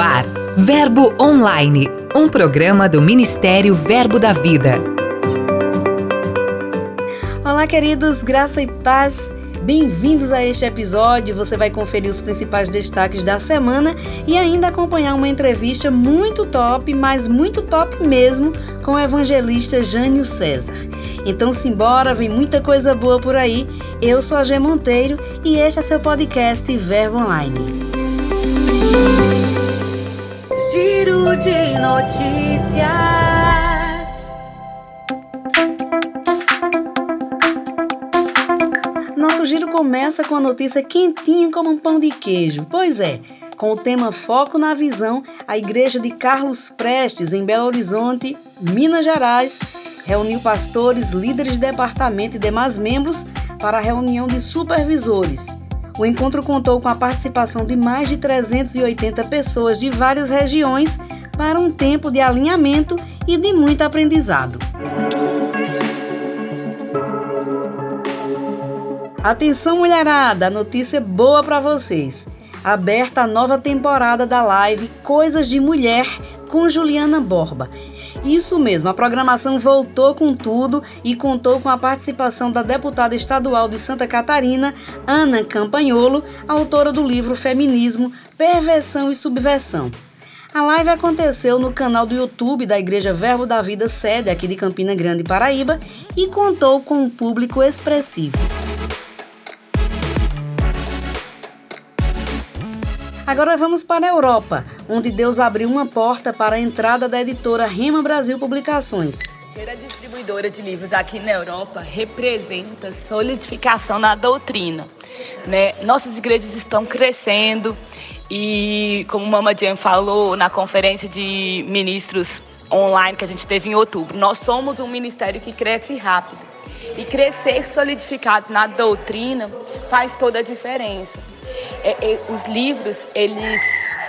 ar, Verbo Online, um programa do Ministério Verbo da Vida. Olá, queridos, graça e paz. Bem-vindos a este episódio. Você vai conferir os principais destaques da semana e ainda acompanhar uma entrevista muito top, mas muito top mesmo, com o evangelista Jânio César. Então, simbora, vem muita coisa boa por aí. Eu sou a G Monteiro e este é seu podcast Verbo Online. Giro de notícias. Nosso giro começa com a notícia quentinha como um pão de queijo. Pois é, com o tema Foco na Visão, a igreja de Carlos Prestes, em Belo Horizonte, Minas Gerais, reuniu pastores, líderes de departamento e demais membros para a reunião de supervisores. O encontro contou com a participação de mais de 380 pessoas de várias regiões para um tempo de alinhamento e de muito aprendizado. Atenção, mulherada! Notícia boa para vocês! Aberta a nova temporada da live Coisas de Mulher com Juliana Borba. Isso mesmo, a programação voltou com tudo e contou com a participação da deputada estadual de Santa Catarina, Ana Campanholo, autora do livro Feminismo, Perversão e Subversão. A live aconteceu no canal do YouTube da Igreja Verbo da Vida, sede aqui de Campina Grande, Paraíba, e contou com um público expressivo. Agora vamos para a Europa, onde Deus abriu uma porta para a entrada da editora Rima Brasil Publicações. Ser a distribuidora de livros aqui na Europa representa solidificação na doutrina. Né? Nossas igrejas estão crescendo e, como Mama Jane falou na conferência de ministros online que a gente teve em outubro, nós somos um ministério que cresce rápido. E crescer solidificado na doutrina faz toda a diferença é, é, os livros eles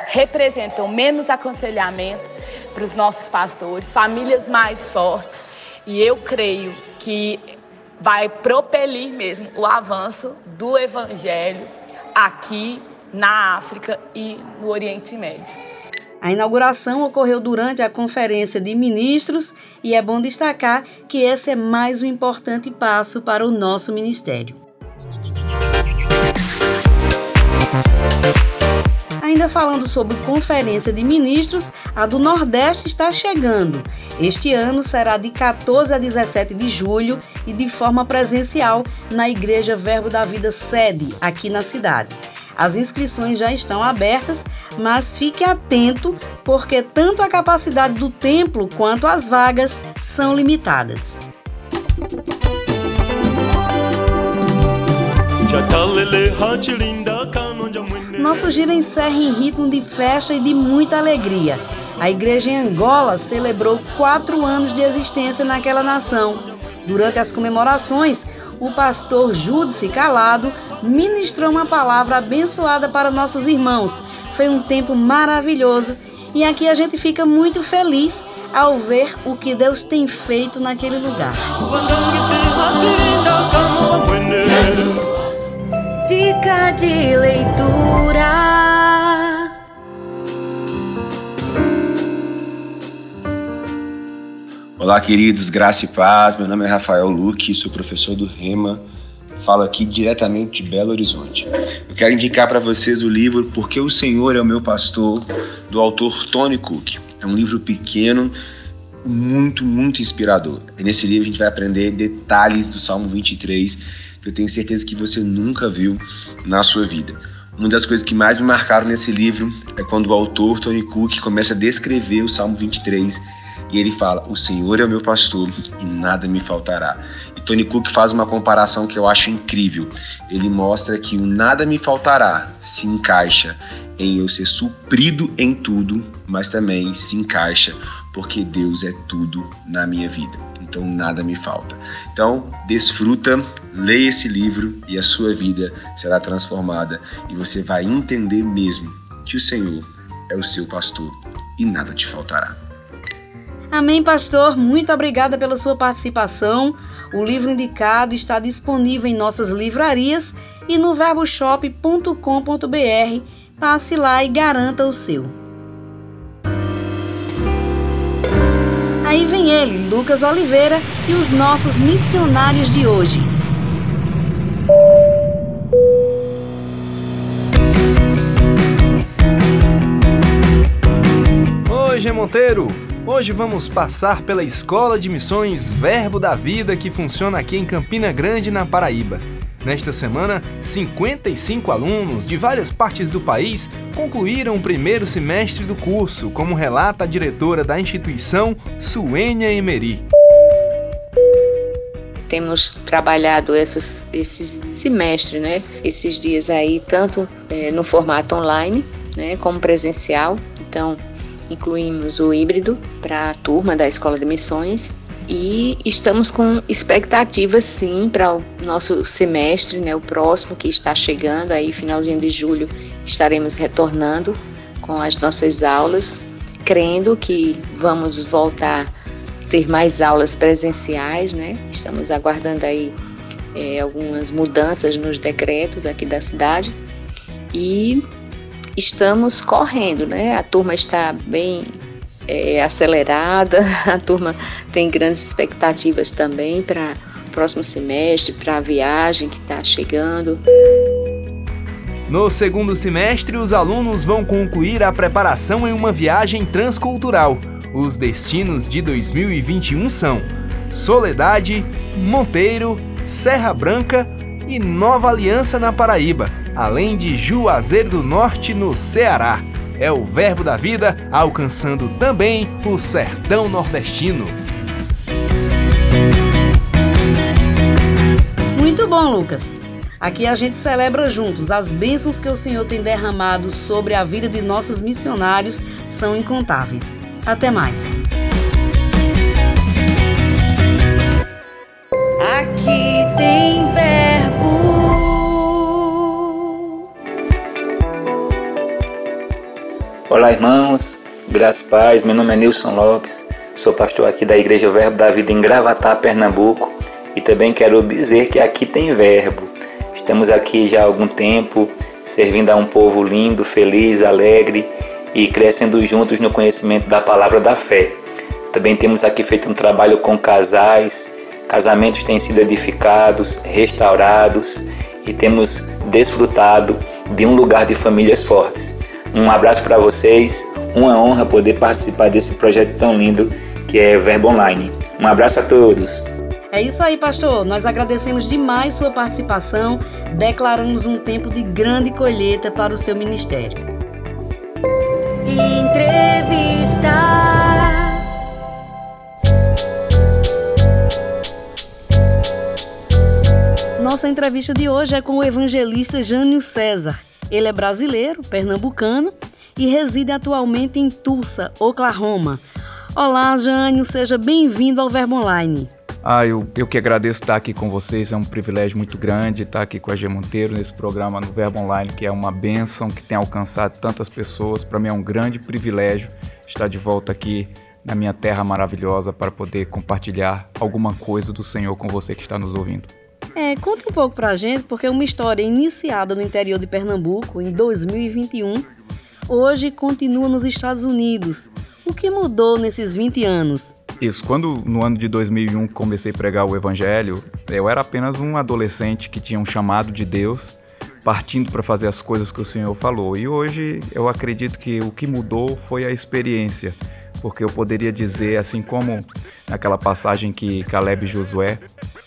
representam menos aconselhamento para os nossos pastores, famílias mais fortes, e eu creio que vai propelir mesmo o avanço do evangelho aqui na África e no Oriente Médio. A inauguração ocorreu durante a conferência de ministros e é bom destacar que esse é mais um importante passo para o nosso ministério. Ainda falando sobre conferência de ministros, a do Nordeste está chegando. Este ano será de 14 a 17 de julho e de forma presencial na Igreja Verbo da Vida sede, aqui na cidade. As inscrições já estão abertas, mas fique atento porque tanto a capacidade do templo quanto as vagas são limitadas. Nosso giro encerra em ritmo de festa e de muita alegria. A igreja em Angola celebrou quatro anos de existência naquela nação. Durante as comemorações, o pastor Júdice Calado ministrou uma palavra abençoada para nossos irmãos. Foi um tempo maravilhoso e aqui a gente fica muito feliz ao ver o que Deus tem feito naquele lugar. Dica de leitura. Olá, queridos, graça e paz. Meu nome é Rafael Luque, sou professor do Rema. Falo aqui diretamente de Belo Horizonte. Eu quero indicar para vocês o livro Porque o Senhor é o Meu Pastor, do autor Tony Cook. É um livro pequeno, muito, muito inspirador. E nesse livro a gente vai aprender detalhes do Salmo 23 que eu tenho certeza que você nunca viu na sua vida. Uma das coisas que mais me marcaram nesse livro é quando o autor Tony Cook começa a descrever o Salmo 23 e ele fala: O Senhor é o meu pastor e nada me faltará. E Tony Cook faz uma comparação que eu acho incrível. Ele mostra que o nada me faltará se encaixa em eu ser suprido em tudo, mas também se encaixa porque Deus é tudo na minha vida. Então nada me falta. Então, desfruta, leia esse livro e a sua vida será transformada e você vai entender mesmo que o Senhor é o seu pastor e nada te faltará. Amém, pastor. Muito obrigada pela sua participação. O livro indicado está disponível em nossas livrarias e no verboshop.com.br. Passe lá e garanta o seu. Aí vem ele, Lucas Oliveira, e os nossos missionários de hoje. Oi, G Monteiro! Hoje vamos passar pela Escola de Missões Verbo da Vida que funciona aqui em Campina Grande, na Paraíba. Nesta semana, 55 alunos de várias partes do país concluíram o primeiro semestre do curso, como relata a diretora da instituição, Suênia Emery. Temos trabalhado esses, esse semestre, né? esses dias aí, tanto é, no formato online né, como presencial. Então, incluímos o híbrido para a turma da Escola de Missões e estamos com expectativas sim para o nosso semestre, né, o próximo que está chegando aí finalzinho de julho estaremos retornando com as nossas aulas, crendo que vamos voltar a ter mais aulas presenciais, né? Estamos aguardando aí é, algumas mudanças nos decretos aqui da cidade e estamos correndo, né? A turma está bem é, acelerada, a turma tem grandes expectativas também para o próximo semestre, para a viagem que está chegando. No segundo semestre, os alunos vão concluir a preparação em uma viagem transcultural. Os destinos de 2021 são Soledade, Monteiro, Serra Branca e Nova Aliança na Paraíba além de Juazeiro do Norte, no Ceará. É o Verbo da Vida alcançando também o sertão nordestino. Muito bom, Lucas. Aqui a gente celebra juntos as bênçãos que o Senhor tem derramado sobre a vida de nossos missionários são incontáveis. Até mais. Aqui tem Olá, irmãos, graças e paz. Meu nome é Nilson Lopes, sou pastor aqui da Igreja Verbo da Vida em Gravatá, Pernambuco. E também quero dizer que aqui tem verbo. Estamos aqui já há algum tempo, servindo a um povo lindo, feliz, alegre e crescendo juntos no conhecimento da palavra da fé. Também temos aqui feito um trabalho com casais, casamentos têm sido edificados, restaurados e temos desfrutado de um lugar de famílias fortes. Um abraço para vocês, uma honra poder participar desse projeto tão lindo que é Verbo Online. Um abraço a todos. É isso aí, pastor. Nós agradecemos demais sua participação. Declaramos um tempo de grande colheita para o seu ministério. Entrevista. Nossa entrevista de hoje é com o evangelista Jânio César. Ele é brasileiro, pernambucano e reside atualmente em Tulsa, Oklahoma. Olá, Jânio, seja bem-vindo ao Verbo Online. Ah, eu, eu que agradeço estar aqui com vocês, é um privilégio muito grande estar aqui com a G Monteiro nesse programa no Verbo Online, que é uma benção que tem alcançado tantas pessoas. Para mim é um grande privilégio estar de volta aqui na minha terra maravilhosa para poder compartilhar alguma coisa do Senhor com você que está nos ouvindo. É, conta um pouco pra gente, porque é uma história iniciada no interior de Pernambuco em 2021, hoje continua nos Estados Unidos. O que mudou nesses 20 anos? Isso, quando no ano de 2001 comecei a pregar o evangelho, eu era apenas um adolescente que tinha um chamado de Deus, partindo para fazer as coisas que o Senhor falou. E hoje eu acredito que o que mudou foi a experiência, porque eu poderia dizer, assim como naquela passagem que Caleb e Josué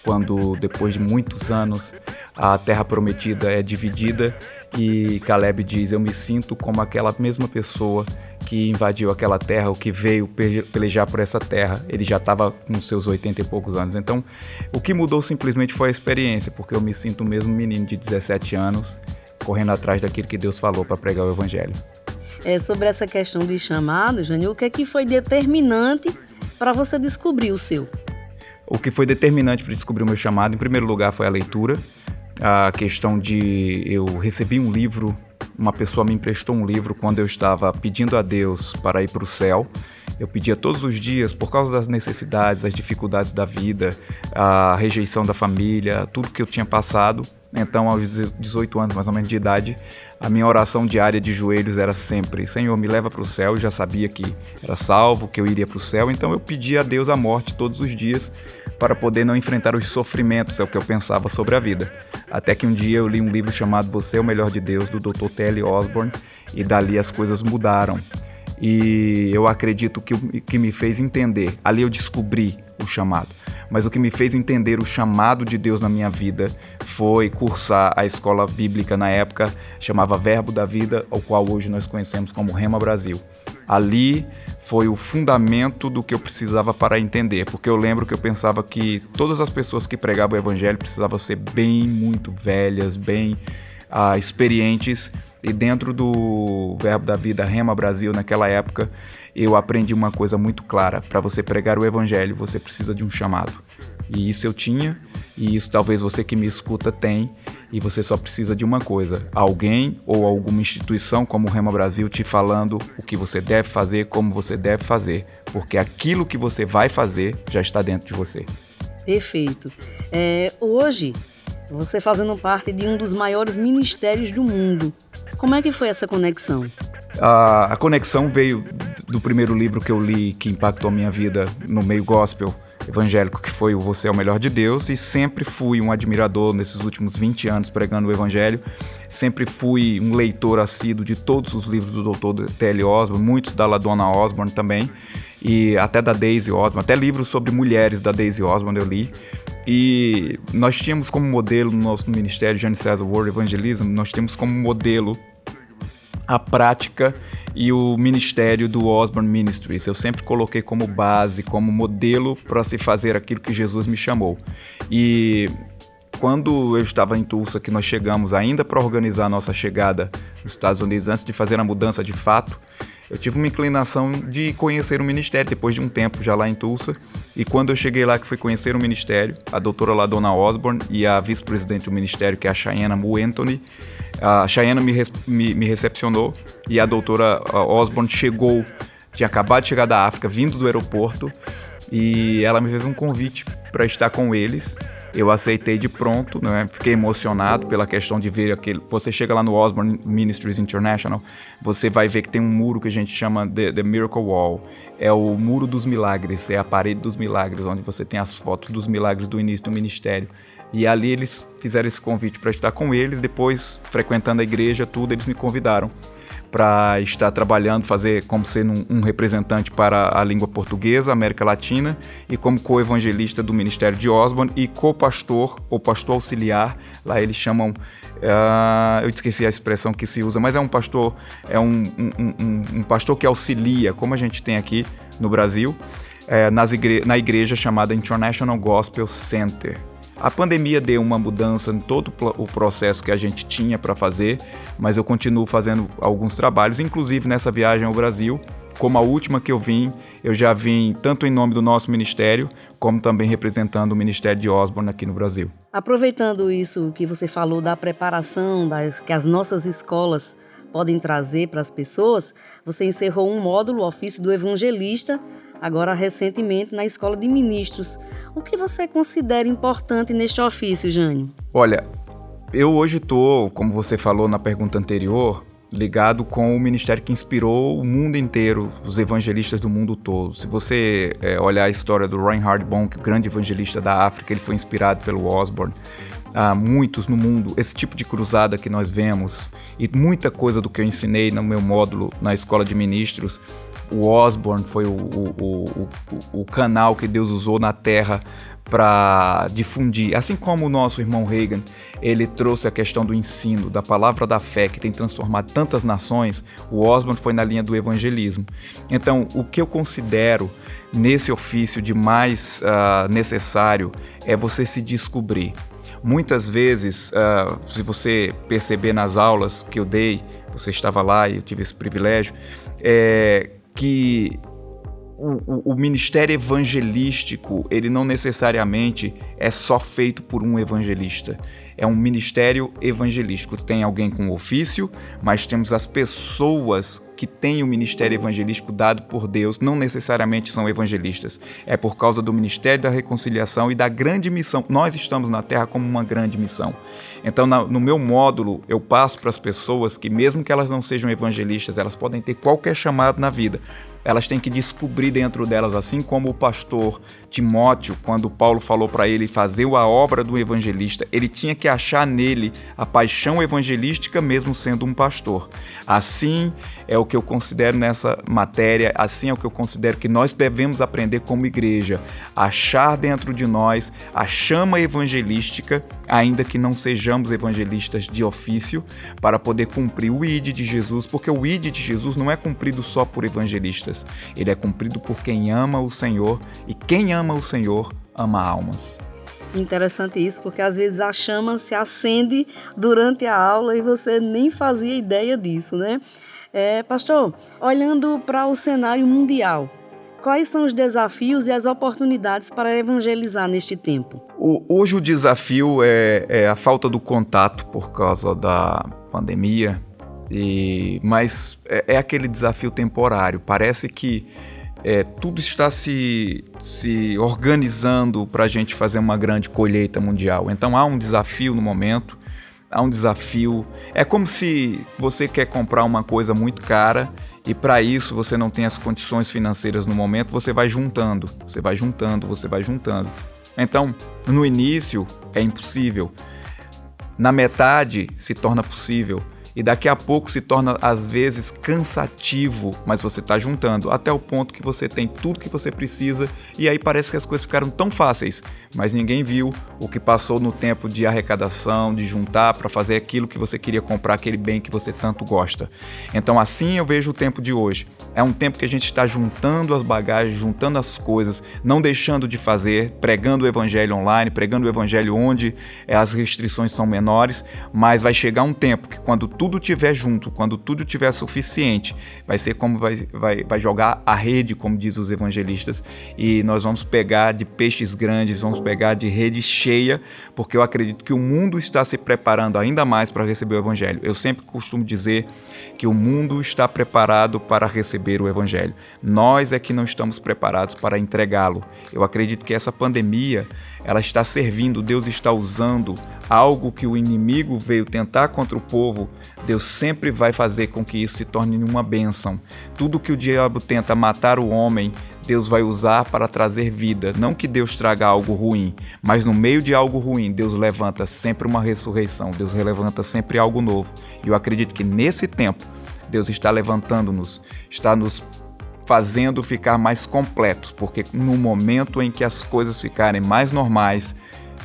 quando depois de muitos anos a terra prometida é dividida e Caleb diz: Eu me sinto como aquela mesma pessoa que invadiu aquela terra, ou que veio pelejar por essa terra. Ele já estava com seus 80 e poucos anos. Então, o que mudou simplesmente foi a experiência, porque eu me sinto o mesmo menino de 17 anos correndo atrás daquilo que Deus falou para pregar o Evangelho. É, sobre essa questão de chamado, Jânio, o que, é que foi determinante para você descobrir o seu? O que foi determinante para descobrir o meu chamado, em primeiro lugar, foi a leitura. A questão de eu recebi um livro, uma pessoa me emprestou um livro quando eu estava pedindo a Deus para ir para o céu. Eu pedia todos os dias, por causa das necessidades, as dificuldades da vida, a rejeição da família, tudo que eu tinha passado. Então, aos 18 anos mais ou menos de idade, a minha oração diária de joelhos era sempre: Senhor, me leva para o céu. Eu já sabia que era salvo, que eu iria para o céu, então eu pedia a Deus a morte todos os dias para poder não enfrentar os sofrimentos, é o que eu pensava sobre a vida. Até que um dia eu li um livro chamado Você é o Melhor de Deus, do Dr. T.L. Osborne, e dali as coisas mudaram. E eu acredito que que me fez entender, ali eu descobri o chamado. Mas o que me fez entender o chamado de Deus na minha vida foi cursar a escola bíblica na época, chamava Verbo da Vida, o qual hoje nós conhecemos como Rema Brasil. Ali foi o fundamento do que eu precisava para entender, porque eu lembro que eu pensava que todas as pessoas que pregavam o evangelho precisavam ser bem muito velhas, bem uh, experientes e dentro do Verbo da Vida Rema Brasil, naquela época, eu aprendi uma coisa muito clara: para você pregar o Evangelho, você precisa de um chamado. E isso eu tinha, e isso talvez você que me escuta tem, e você só precisa de uma coisa: alguém ou alguma instituição como o Rema Brasil te falando o que você deve fazer, como você deve fazer, porque aquilo que você vai fazer já está dentro de você. Perfeito. É, hoje, você fazendo parte de um dos maiores ministérios do mundo. Como é que foi essa conexão? A, a conexão veio do primeiro livro que eu li que impactou a minha vida no meio gospel evangélico, que foi o Você é o Melhor de Deus, e sempre fui um admirador nesses últimos 20 anos pregando o evangelho. Sempre fui um leitor assíduo de todos os livros do Dr. T.L. Osborne, muitos da Ladona Osborne também, e até da Daisy Osborne, até livros sobre mulheres da Daisy Osborne eu li. E nós tínhamos como modelo no nosso ministério, Jane César World Evangelism, nós temos como modelo a prática e o ministério do Osborne Ministries. Eu sempre coloquei como base, como modelo para se fazer aquilo que Jesus me chamou. E quando eu estava em Tulsa, que nós chegamos ainda para organizar a nossa chegada nos Estados Unidos, antes de fazer a mudança de fato, eu tive uma inclinação de conhecer o ministério depois de um tempo já lá em Tulsa. E quando eu cheguei lá que fui conhecer o ministério, a doutora Ladona Osborne e a vice-presidente do ministério, que é a Cheyenne Mu Anthony, a Cheyenne me, me, me recepcionou e a doutora Osborne chegou, tinha acabado de chegar da África, vindo do aeroporto, e ela me fez um convite para estar com eles eu aceitei de pronto, né? Fiquei emocionado pela questão de ver aquele. Você chega lá no Osborne Ministries International, você vai ver que tem um muro que a gente chama de The Miracle Wall. É o muro dos milagres, é a parede dos milagres, onde você tem as fotos dos milagres do início do ministério. E ali eles fizeram esse convite para estar com eles. Depois, frequentando a igreja, tudo, eles me convidaram para estar trabalhando, fazer como ser um, um, representante para a língua portuguesa, América Latina, e como co-evangelista do Ministério de Osborne e co-pastor ou pastor auxiliar. Lá eles chamam, uh, eu esqueci a expressão que se usa, mas é um pastor, é um, um, um pastor que auxilia, como a gente tem aqui no Brasil, é, nas igre na igreja chamada International Gospel Center. A pandemia deu uma mudança em todo o processo que a gente tinha para fazer, mas eu continuo fazendo alguns trabalhos, inclusive nessa viagem ao Brasil. Como a última que eu vim, eu já vim tanto em nome do nosso ministério, como também representando o Ministério de Osborne aqui no Brasil. Aproveitando isso que você falou da preparação das, que as nossas escolas podem trazer para as pessoas, você encerrou um módulo, ofício do evangelista, agora recentemente na Escola de Ministros. O que você considera importante neste ofício, Jânio? Olha, eu hoje estou, como você falou na pergunta anterior, ligado com o ministério que inspirou o mundo inteiro, os evangelistas do mundo todo. Se você é, olhar a história do Reinhard Bonk, o grande evangelista da África, ele foi inspirado pelo Osborne. Há muitos no mundo, esse tipo de cruzada que nós vemos e muita coisa do que eu ensinei no meu módulo na escola de ministros o Osborne foi o, o, o, o canal que Deus usou na Terra para difundir. Assim como o nosso irmão Reagan, ele trouxe a questão do ensino, da palavra da fé, que tem transformado tantas nações, o Osborne foi na linha do evangelismo. Então, o que eu considero nesse ofício de mais uh, necessário é você se descobrir. Muitas vezes, uh, se você perceber nas aulas que eu dei, você estava lá e eu tive esse privilégio, é, que o, o, o, ministério evangelístico ele não necessariamente é só feito por um evangelista. É um ministério evangelístico. Tem alguém com ofício, mas temos as pessoas que têm o ministério evangelístico dado por Deus não necessariamente são evangelistas. É por causa do ministério da reconciliação e da grande missão. Nós estamos na Terra como uma grande missão. Então, no meu módulo, eu passo para as pessoas que, mesmo que elas não sejam evangelistas, elas podem ter qualquer chamado na vida elas têm que descobrir dentro delas, assim como o pastor Timóteo, quando Paulo falou para ele fazer a obra do evangelista, ele tinha que achar nele a paixão evangelística, mesmo sendo um pastor. Assim é o que eu considero nessa matéria, assim é o que eu considero que nós devemos aprender como igreja, achar dentro de nós a chama evangelística, ainda que não sejamos evangelistas de ofício, para poder cumprir o ID de Jesus, porque o ID de Jesus não é cumprido só por evangelistas ele é cumprido por quem ama o Senhor e quem ama o Senhor ama almas. Interessante isso, porque às vezes a chama se acende durante a aula e você nem fazia ideia disso, né? É, pastor, olhando para o cenário mundial, quais são os desafios e as oportunidades para evangelizar neste tempo? Hoje o desafio é, é a falta do contato por causa da pandemia, e, mas é, é aquele desafio temporário. Parece que é, tudo está se, se organizando para a gente fazer uma grande colheita mundial. Então há um desafio no momento, há um desafio. É como se você quer comprar uma coisa muito cara e para isso você não tem as condições financeiras no momento, você vai juntando, você vai juntando, você vai juntando. Então, no início é impossível. Na metade se torna possível e daqui a pouco se torna às vezes cansativo, mas você está juntando até o ponto que você tem tudo que você precisa e aí parece que as coisas ficaram tão fáceis, mas ninguém viu o que passou no tempo de arrecadação, de juntar para fazer aquilo que você queria comprar, aquele bem que você tanto gosta. Então assim eu vejo o tempo de hoje. É um tempo que a gente está juntando as bagagens, juntando as coisas, não deixando de fazer, pregando o evangelho online, pregando o evangelho onde eh, as restrições são menores, mas vai chegar um tempo que quando tudo tudo tiver junto, quando tudo tiver suficiente, vai ser como vai, vai, vai jogar a rede, como diz os evangelistas, e nós vamos pegar de peixes grandes, vamos pegar de rede cheia, porque eu acredito que o mundo está se preparando ainda mais para receber o evangelho. Eu sempre costumo dizer que o mundo está preparado para receber o evangelho. Nós é que não estamos preparados para entregá-lo. Eu acredito que essa pandemia ela está servindo, Deus está usando algo que o inimigo veio tentar contra o povo, Deus sempre vai fazer com que isso se torne uma bênção. Tudo que o diabo tenta matar o homem, Deus vai usar para trazer vida. Não que Deus traga algo ruim, mas no meio de algo ruim, Deus levanta sempre uma ressurreição, Deus levanta sempre algo novo. E eu acredito que nesse tempo, Deus está levantando-nos, está nos fazendo ficar mais completos, porque no momento em que as coisas ficarem mais normais,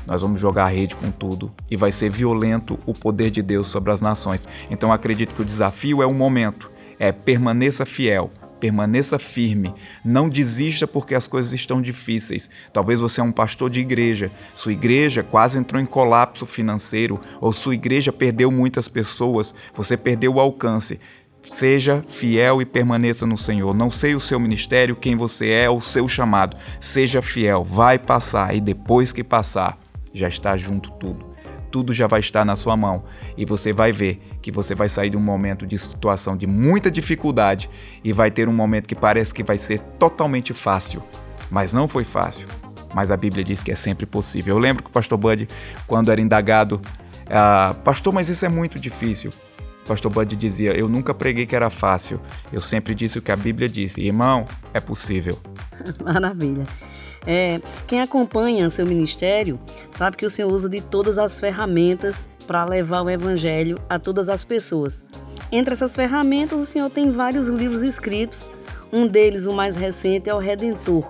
nós vamos jogar a rede com tudo e vai ser violento o poder de Deus sobre as nações. Então acredito que o desafio é o momento, é permaneça fiel, permaneça firme, não desista porque as coisas estão difíceis. Talvez você é um pastor de igreja, sua igreja quase entrou em colapso financeiro ou sua igreja perdeu muitas pessoas, você perdeu o alcance. Seja fiel e permaneça no Senhor. Não sei o seu ministério, quem você é, o seu chamado. Seja fiel, vai passar e depois que passar, já está junto tudo. Tudo já vai estar na sua mão e você vai ver que você vai sair de um momento de situação de muita dificuldade e vai ter um momento que parece que vai ser totalmente fácil, mas não foi fácil. Mas a Bíblia diz que é sempre possível. Eu lembro que o pastor Bud, quando era indagado, ah, pastor, mas isso é muito difícil pastor Bud dizia: Eu nunca preguei que era fácil, eu sempre disse o que a Bíblia disse. Irmão, é possível. Maravilha. É, quem acompanha seu ministério sabe que o Senhor usa de todas as ferramentas para levar o Evangelho a todas as pessoas. Entre essas ferramentas, o Senhor tem vários livros escritos. Um deles, o mais recente, é o Redentor.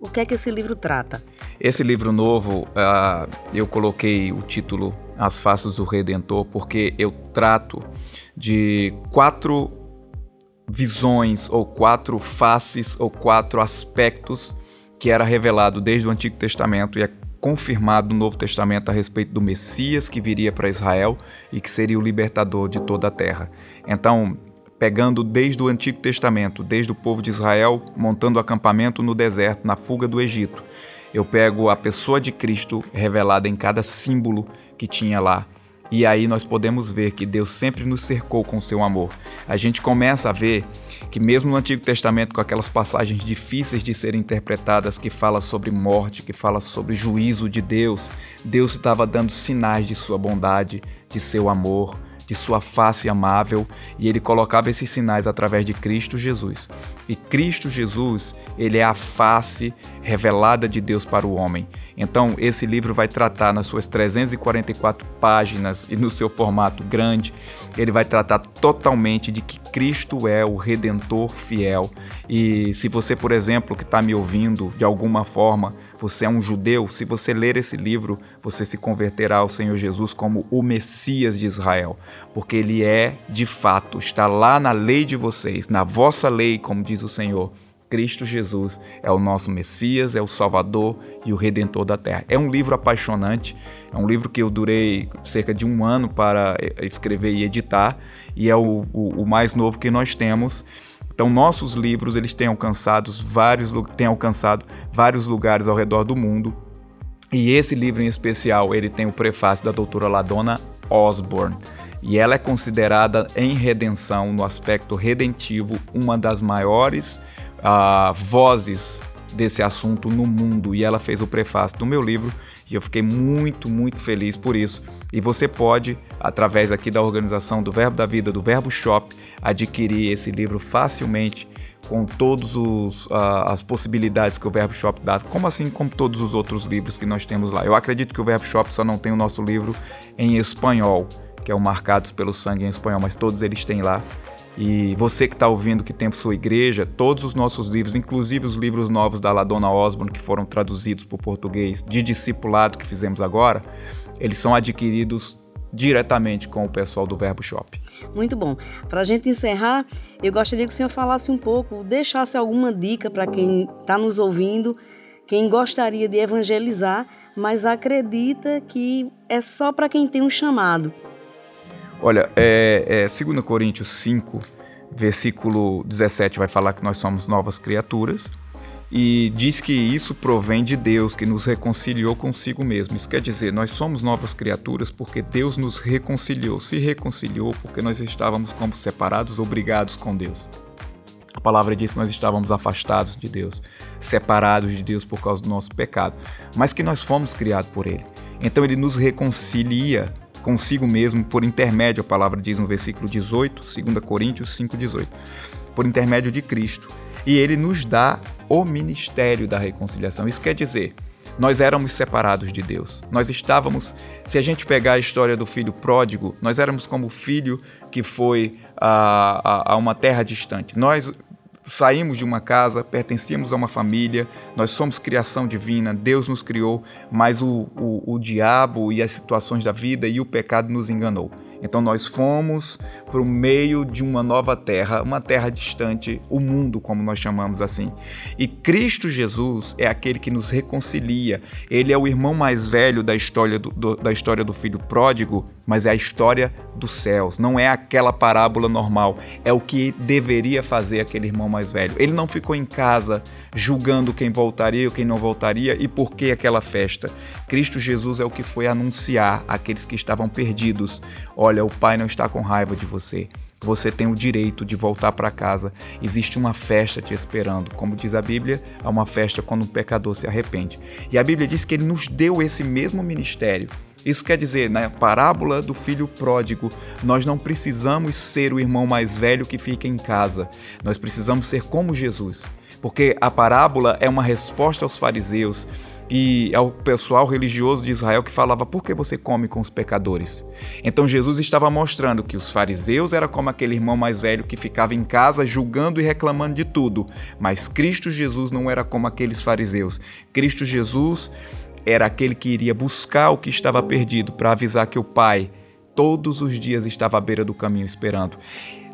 O que é que esse livro trata? Esse livro novo, uh, eu coloquei o título As Faces do Redentor porque eu trato de quatro visões ou quatro faces ou quatro aspectos que era revelado desde o Antigo Testamento e é confirmado no Novo Testamento a respeito do Messias que viria para Israel e que seria o libertador de toda a terra. Então, pegando desde o Antigo Testamento, desde o povo de Israel montando acampamento no deserto, na fuga do Egito, eu pego a pessoa de Cristo revelada em cada símbolo que tinha lá E aí nós podemos ver que Deus sempre nos cercou com seu amor. A gente começa a ver que mesmo no Antigo Testamento, com aquelas passagens difíceis de serem interpretadas, que fala sobre morte, que fala sobre juízo de Deus, Deus estava dando sinais de sua bondade, de seu amor, de sua face amável, e ele colocava esses sinais através de Cristo Jesus. E Cristo Jesus, ele é a face revelada de Deus para o homem. Então, esse livro vai tratar nas suas 344 páginas e no seu formato grande, ele vai tratar totalmente de que Cristo é o redentor fiel. E se você, por exemplo, que está me ouvindo de alguma forma, você é um judeu, se você ler esse livro, você se converterá ao Senhor Jesus como o Messias de Israel, porque ele é, de fato, está lá na lei de vocês, na vossa lei, como diz o Senhor Cristo Jesus é o nosso Messias, é o Salvador e o Redentor da Terra. É um livro apaixonante, é um livro que eu durei cerca de um ano para escrever e editar, e é o, o, o mais novo que nós temos. Então, nossos livros eles têm alcançado vários, têm alcançado vários lugares ao redor do mundo. E esse livro em especial, ele tem o prefácio da doutora Ladona Osborne. E ela é considerada em redenção, no aspecto redentivo, uma das maiores uh, vozes desse assunto no mundo e ela fez o prefácio do meu livro e eu fiquei muito, muito feliz por isso. E você pode, através aqui da organização do Verbo da Vida, do Verbo Shop, adquirir esse livro facilmente com todas uh, as possibilidades que o Verbo Shop dá, como assim como todos os outros livros que nós temos lá. Eu acredito que o Verbo Shop só não tem o nosso livro em espanhol, que é o Marcados pelo Sangue em espanhol, mas todos eles têm lá. E você que está ouvindo que tem sua igreja, todos os nossos livros, inclusive os livros novos da Ladona Osborne, que foram traduzidos para o português, de discipulado que fizemos agora, eles são adquiridos diretamente com o pessoal do Verbo Shop. Muito bom. Para a gente encerrar, eu gostaria que o senhor falasse um pouco, deixasse alguma dica para quem está nos ouvindo, quem gostaria de evangelizar, mas acredita que é só para quem tem um chamado. Olha, é, é 2 Coríntios 5, versículo 17, vai falar que nós somos novas criaturas e diz que isso provém de Deus, que nos reconciliou consigo mesmo. Isso quer dizer, nós somos novas criaturas porque Deus nos reconciliou, se reconciliou porque nós estávamos como separados, obrigados com Deus. A palavra diz que nós estávamos afastados de Deus, separados de Deus por causa do nosso pecado, mas que nós fomos criados por Ele. Então Ele nos reconcilia consigo mesmo por intermédio, a palavra diz no versículo 18, 2 Coríntios 5,18, por intermédio de Cristo. E ele nos dá o ministério da reconciliação. Isso quer dizer, nós éramos separados de Deus. Nós estávamos, se a gente pegar a história do filho pródigo, nós éramos como o filho que foi a, a, a uma terra distante. Nós saímos de uma casa, pertencíamos a uma família, nós somos criação divina, Deus nos criou, mas o, o, o diabo e as situações da vida e o pecado nos enganou. Então nós fomos para o meio de uma nova terra, uma terra distante, o mundo, como nós chamamos assim. E Cristo Jesus é aquele que nos reconcilia. Ele é o irmão mais velho da história do, do, da história do filho pródigo, mas é a história dos céus. Não é aquela parábola normal. É o que deveria fazer aquele irmão mais velho. Ele não ficou em casa julgando quem voltaria ou quem não voltaria e por que aquela festa. Cristo Jesus é o que foi anunciar àqueles que estavam perdidos o pai não está com raiva de você. Você tem o direito de voltar para casa. Existe uma festa te esperando. Como diz a Bíblia, há uma festa quando um pecador se arrepende. E a Bíblia diz que ele nos deu esse mesmo ministério. Isso quer dizer, na parábola do filho pródigo, nós não precisamos ser o irmão mais velho que fica em casa. Nós precisamos ser como Jesus. Porque a parábola é uma resposta aos fariseus e ao pessoal religioso de Israel que falava: por que você come com os pecadores? Então Jesus estava mostrando que os fariseus era como aquele irmão mais velho que ficava em casa julgando e reclamando de tudo, mas Cristo Jesus não era como aqueles fariseus. Cristo Jesus era aquele que iria buscar o que estava perdido para avisar que o Pai todos os dias estava à beira do caminho esperando.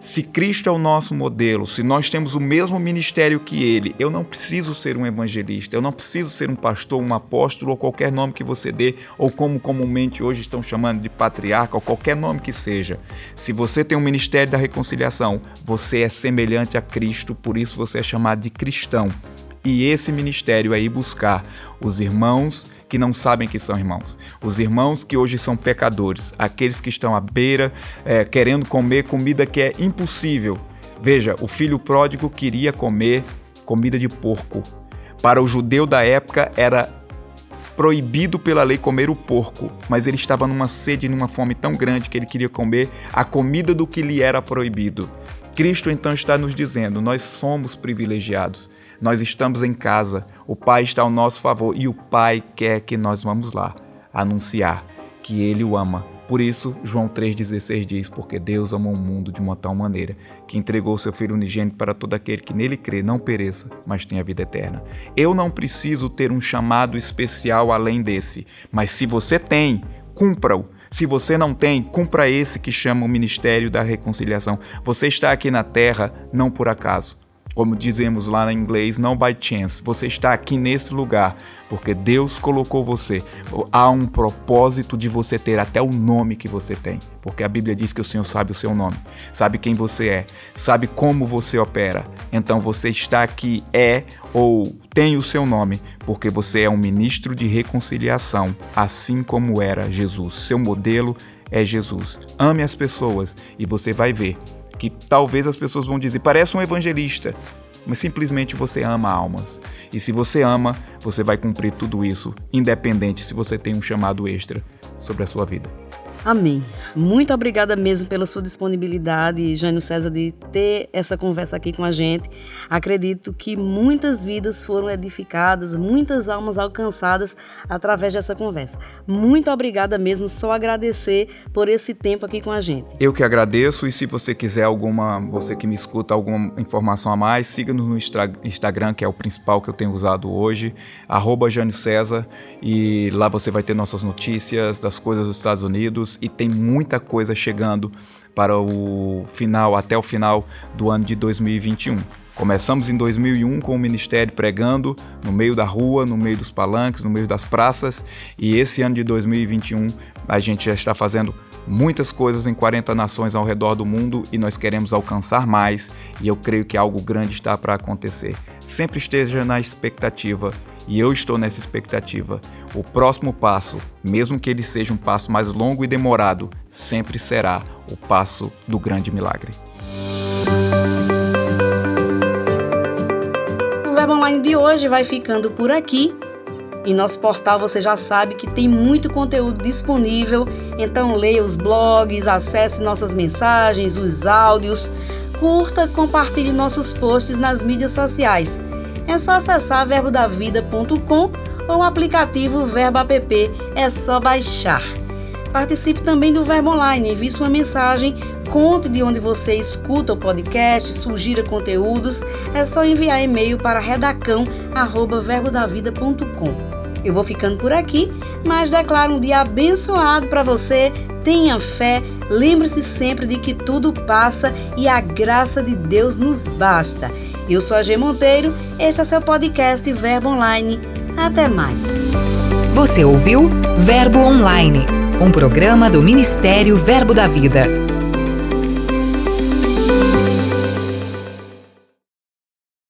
Se Cristo é o nosso modelo, se nós temos o mesmo ministério que ele, eu não preciso ser um evangelista, eu não preciso ser um pastor, um apóstolo ou qualquer nome que você dê, ou como comumente hoje estão chamando de patriarca, ou qualquer nome que seja. Se você tem o um ministério da reconciliação, você é semelhante a Cristo, por isso você é chamado de cristão. E esse ministério é ir buscar os irmãos que não sabem que são irmãos, os irmãos que hoje são pecadores, aqueles que estão à beira, é, querendo comer comida que é impossível. Veja, o filho pródigo queria comer comida de porco. Para o judeu da época era proibido pela lei comer o porco, mas ele estava numa sede e numa fome tão grande que ele queria comer a comida do que lhe era proibido. Cristo então está nos dizendo: nós somos privilegiados, nós estamos em casa, o Pai está ao nosso favor e o Pai quer que nós vamos lá anunciar que Ele o ama por isso, João 3,16 diz: Porque Deus amou o mundo de uma tal maneira que entregou seu Filho unigênito para todo aquele que nele crê, não pereça, mas tenha vida eterna. Eu não preciso ter um chamado especial além desse, mas se você tem, cumpra-o. Se você não tem, cumpra esse que chama o ministério da reconciliação. Você está aqui na terra não por acaso. Como dizemos lá em inglês, não by chance. Você está aqui nesse lugar porque Deus colocou você. Há um propósito de você ter até o nome que você tem, porque a Bíblia diz que o Senhor sabe o seu nome, sabe quem você é, sabe como você opera. Então você está aqui é ou tem o seu nome, porque você é um ministro de reconciliação, assim como era Jesus. Seu modelo é Jesus. Ame as pessoas e você vai ver que talvez as pessoas vão dizer, parece um evangelista, mas simplesmente você ama almas. E se você ama, você vai cumprir tudo isso, independente se você tem um chamado extra sobre a sua vida. Amém. Muito obrigada mesmo pela sua disponibilidade, Jânio César, de ter essa conversa aqui com a gente. Acredito que muitas vidas foram edificadas, muitas almas alcançadas através dessa conversa. Muito obrigada mesmo, só agradecer por esse tempo aqui com a gente. Eu que agradeço e se você quiser alguma, você que me escuta, alguma informação a mais, siga-nos no Instagram, que é o principal que eu tenho usado hoje, arroba Jânio César, e lá você vai ter nossas notícias das coisas dos Estados Unidos, e tem muita coisa chegando para o final, até o final do ano de 2021. Começamos em 2001 com o ministério pregando no meio da rua, no meio dos palanques, no meio das praças, e esse ano de 2021 a gente já está fazendo muitas coisas em 40 nações ao redor do mundo e nós queremos alcançar mais, e eu creio que algo grande está para acontecer. Sempre esteja na expectativa e eu estou nessa expectativa. O próximo passo, mesmo que ele seja um passo mais longo e demorado, sempre será o passo do grande milagre. O Verbo Online de hoje vai ficando por aqui. Em nosso portal você já sabe que tem muito conteúdo disponível, então leia os blogs, acesse nossas mensagens, os áudios, curta, compartilhe nossos posts nas mídias sociais é só acessar verbodavida.com ou o aplicativo Verbo App, é só baixar. Participe também do Verbo Online, envie sua mensagem, conte de onde você escuta o podcast, sugira conteúdos, é só enviar e-mail para redacão@verbodavida.com. Eu vou ficando por aqui, mas declaro um dia abençoado para você. Tenha fé, lembre-se sempre de que tudo passa e a graça de Deus nos basta. Eu sou a G Monteiro, este é seu podcast Verbo Online. Até mais. Você ouviu Verbo Online, um programa do Ministério Verbo da Vida.